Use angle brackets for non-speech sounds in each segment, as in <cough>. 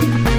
thank you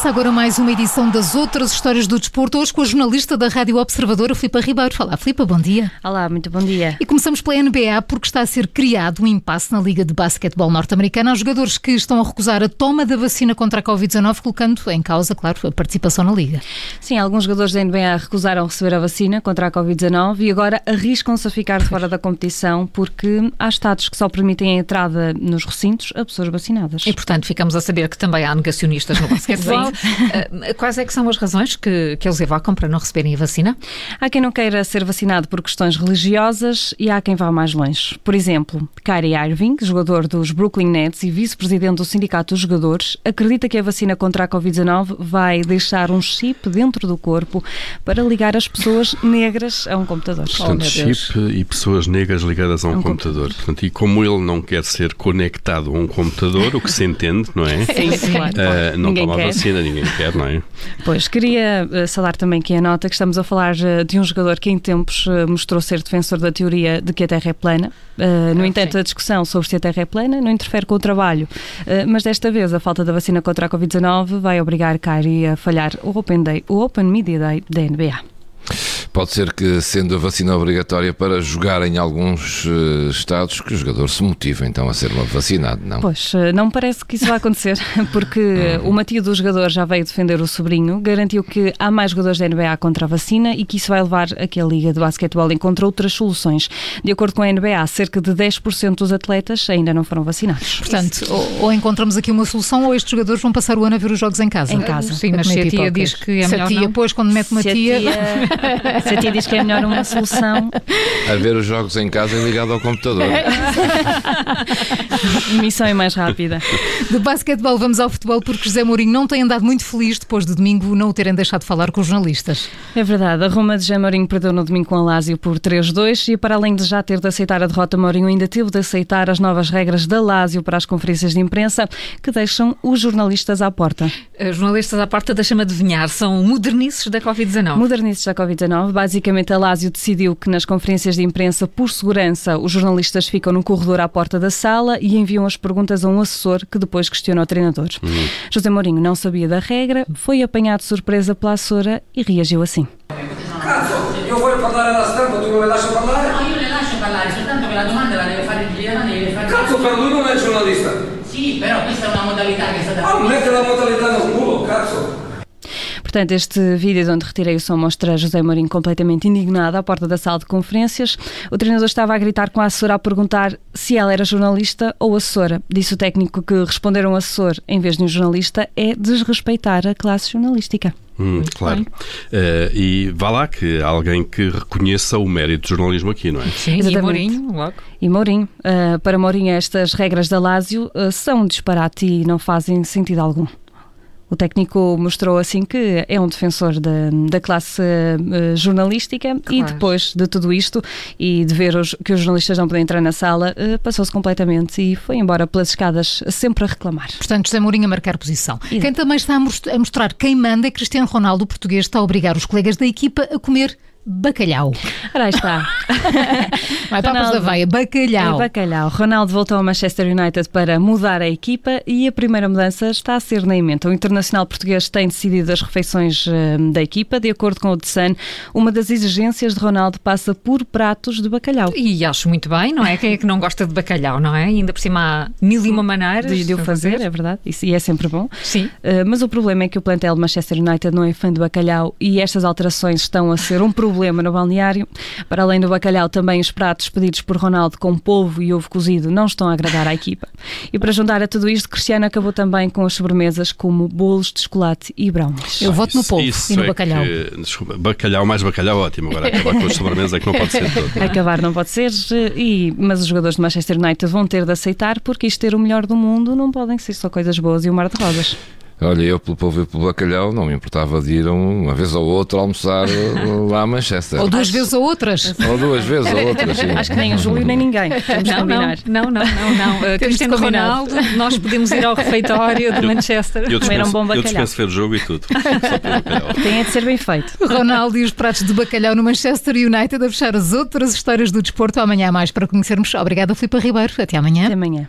Começa agora mais uma edição das outras histórias do desporto, hoje com a jornalista da Rádio Observadora, Filipa Ribeiro. Fala, Filipa, bom dia. Olá, muito bom dia. E começamos pela NBA, porque está a ser criado um impasse na Liga de Basquetebol Norte-Americana aos jogadores que estão a recusar a toma da vacina contra a Covid-19, colocando em causa, claro, a participação na Liga. Sim, alguns jogadores da NBA recusaram receber a vacina contra a Covid-19 e agora arriscam-se a ficar fora da competição porque há estados que só permitem a entrada nos recintos a pessoas vacinadas. E, portanto, ficamos a saber que também há negacionistas no <laughs> basquetebol. <laughs> Eh, quais é que são as razões que, que eles evocam para não receberem a vacina? Há quem não queira ser vacinado por questões religiosas e há quem vá mais longe. Por exemplo, Kyrie Irving, jogador dos Brooklyn Nets e vice-presidente do Sindicato dos Jogadores, acredita que a vacina contra a Covid-19 vai deixar um chip dentro do corpo para ligar as pessoas negras a um computador. Portanto, oh, chip e pessoas negras ligadas a um, um computador. computador. Portanto, e como ele não quer ser conectado a um computador, o que se entende, não é? <laughs> Sim, sim. Uh, não ninguém toma quer. vacina, ninguém quer, não é? Pois, queria uh, salar também aqui a nota que estamos a falar uh, de um jogador que em tempos uh, mostrou ser defensor da teoria de que a Terra é plana. no ah, entanto, sim. a discussão sobre se a Terra é plana não interfere com o trabalho. mas desta vez, a falta da vacina contra a Covid-19 vai obrigar Kyrie a falhar o Open Day, o Open Media Day da NBA. Pode ser que, sendo a vacina obrigatória para jogar em alguns uh, estados, que o jogador se motive então a ser vacinado, não? Pois, eh, não parece que isso vai acontecer, <laughs> porque uhum. o tio do jogador já veio defender o sobrinho, garantiu que há mais jogadores da NBA contra a vacina e que isso vai levar a que a Liga de Basquetebol encontre outras soluções. De acordo com a NBA, cerca de 10% dos atletas ainda não foram vacinados. Portanto, ou, ou, encontramos aqui uma solução ou estes jogadores vão passar o ano a ver os jogos em casa. Em casa. Sim, mas se a tia diz que é melhor se a tia, não. Pois, quando mete uma tia... tia... <laughs> <laughs> Se a tia diz que é melhor uma solução. A ver os jogos em casa e ligado ao computador. <laughs> Missão é mais rápida. De basquetebol vamos ao futebol porque José Mourinho não tem andado muito feliz depois de domingo não o terem deixado falar com os jornalistas. É verdade. A Roma de José Mourinho perdeu no domingo com a Lazio por 3-2 e para além de já ter de aceitar a derrota, Mourinho ainda teve de aceitar as novas regras da Lazio para as conferências de imprensa que deixam os jornalistas à porta. Os jornalistas à porta, deixa-me adivinhar, são modernices da Covid-19. Modernices da Covid-19. Basicamente, a Lásio decidiu que nas conferências de imprensa, por segurança, os jornalistas ficam no corredor à porta da sala e enviam as perguntas a um assessor que depois questiona o treinador. Uhum. José Mourinho não sabia da regra, foi apanhado de surpresa pela assessora e reagiu assim. Cazzo, io voglio parlare alla stampa, tu non mi lasci parlare? No, io le lascio parlare, soltanto che la domanda la deve fare il Giuliano, deve fare... Cazzo, per lui non è giornalista! Sì, però questa è una modalità che è stata... Ah, mette la modalità nel culo, cazzo! Portanto, este vídeo onde retirei o som mostra José Mourinho completamente indignado à porta da sala de conferências. O treinador estava a gritar com a assessora a perguntar se ela era jornalista ou assessora. Disse o técnico que responder um assessor em vez de um jornalista é desrespeitar a classe jornalística. Hum, claro. Uh, e vá lá que alguém que reconheça o mérito do jornalismo aqui, não é? Sim, Exatamente. e Mourinho, logo. E Mourinho. Uh, para Mourinho, estas regras da Lásio uh, são um disparate e não fazem sentido algum. O técnico mostrou assim que é um defensor da, da classe uh, jornalística claro. e depois de tudo isto e de ver os, que os jornalistas não podem entrar na sala, uh, passou-se completamente e foi embora pelas escadas sempre a reclamar. Portanto, José Mourinho a marcar posição. Exato. Quem também está a mostrar quem manda é Cristiano Ronaldo, o português, está a obrigar os colegas da equipa a comer bacalhau. Ora, aí está. <laughs> Vai papas da veia, bacalhau. É bacalhau. Ronaldo voltou ao Manchester United para mudar a equipa e a primeira mudança está a ser na emenda. O internacional português tem decidido as refeições uh, da equipa. De acordo com o The Sun, uma das exigências de Ronaldo passa por pratos de bacalhau. E acho muito bem, não é? Quem é que não gosta de bacalhau, não é? E ainda por cima há mil e uma maneiras de, de o fazer, fazer, é verdade. Isso, e é sempre bom. Sim. Uh, mas o problema é que o plantel do Manchester United não é fã de bacalhau e estas alterações estão a ser um problema problema no balneário. Para além do bacalhau, também os pratos pedidos por Ronaldo com polvo e ovo cozido não estão a agradar à equipa. E para juntar a tudo isto, Cristiano acabou também com as sobremesas como bolos de chocolate e brownies. Eu voto no polvo e no é bacalhau. Que, desculpa, bacalhau mais bacalhau, ótimo. Agora acabar com as sobremesas é que não pode ser todo. Acabar não pode ser, e, mas os jogadores de Manchester United vão ter de aceitar porque isto ter o melhor do mundo não podem ser só coisas boas e um mar de rosas. Olha, eu pelo povo e pelo bacalhau não me importava de ir uma vez ou outra almoçar lá a Manchester. Ou duas Acho... vezes ou outras. Ou duas vezes ou outras, sim. Acho que nem o Júlio nem ninguém. Não, não, não, não, não, <laughs> não. Uh, Cristiano Ronaldo, nós podemos ir ao refeitório de Manchester. Eu, comer um bom bacalhau. Eu dispenso ver o jogo e tudo. <laughs> Tem de ser bem feito. Ronaldo e os pratos de bacalhau no Manchester United a fechar as outras histórias do desporto amanhã mais para conhecermos. Obrigada, Filipe Ribeiro. Até amanhã. Até amanhã.